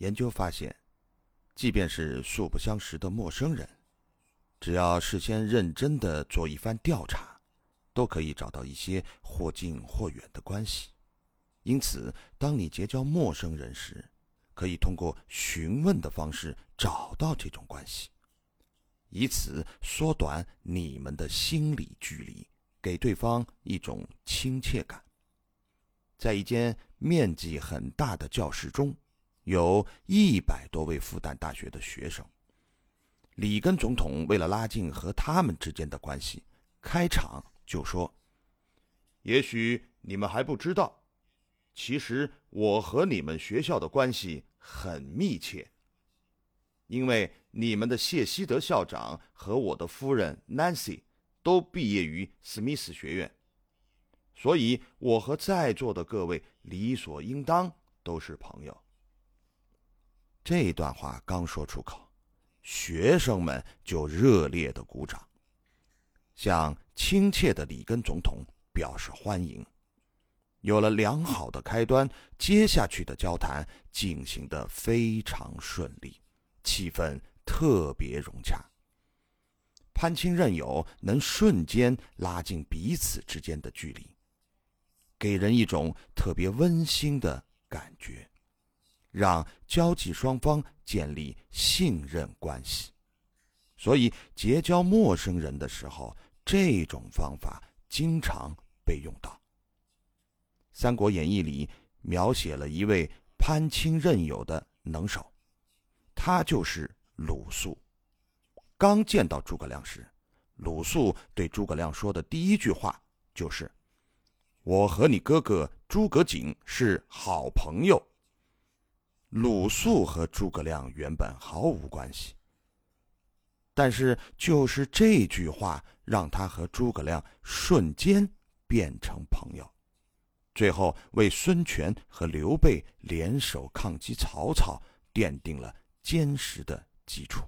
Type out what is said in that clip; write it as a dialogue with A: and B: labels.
A: 研究发现，即便是素不相识的陌生人，只要事先认真的做一番调查，都可以找到一些或近或远的关系。因此，当你结交陌生人时，可以通过询问的方式找到这种关系，以此缩短你们的心理距离，给对方一种亲切感。在一间面积很大的教室中，有一百多位复旦大学的学生。里根总统为了拉近和他们之间的关系，开场就说：“也许你们还不知道，其实我和你们学校的关系很密切，因为你们的谢希德校长和我的夫人 Nancy 都毕业于史密斯学院。”所以，我和在座的各位理所应当都是朋友。这段话刚说出口，学生们就热烈的鼓掌，向亲切的里根总统表示欢迎。有了良好的开端，接下去的交谈进行的非常顺利，气氛特别融洽。攀亲认友能瞬间拉近彼此之间的距离。给人一种特别温馨的感觉，让交际双方建立信任关系。所以，结交陌生人的时候，这种方法经常被用到。《三国演义》里描写了一位攀亲认友的能手，他就是鲁肃。刚见到诸葛亮时，鲁肃对诸葛亮说的第一句话就是。我和你哥哥诸葛瑾是好朋友。鲁肃和诸葛亮原本毫无关系，但是就是这句话让他和诸葛亮瞬间变成朋友，最后为孙权和刘备联手抗击曹操奠定了坚实的基础。